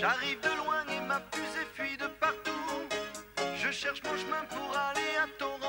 J'arrive de loin et ma fusée fuit de partout. Je cherche mon chemin pour aller à ton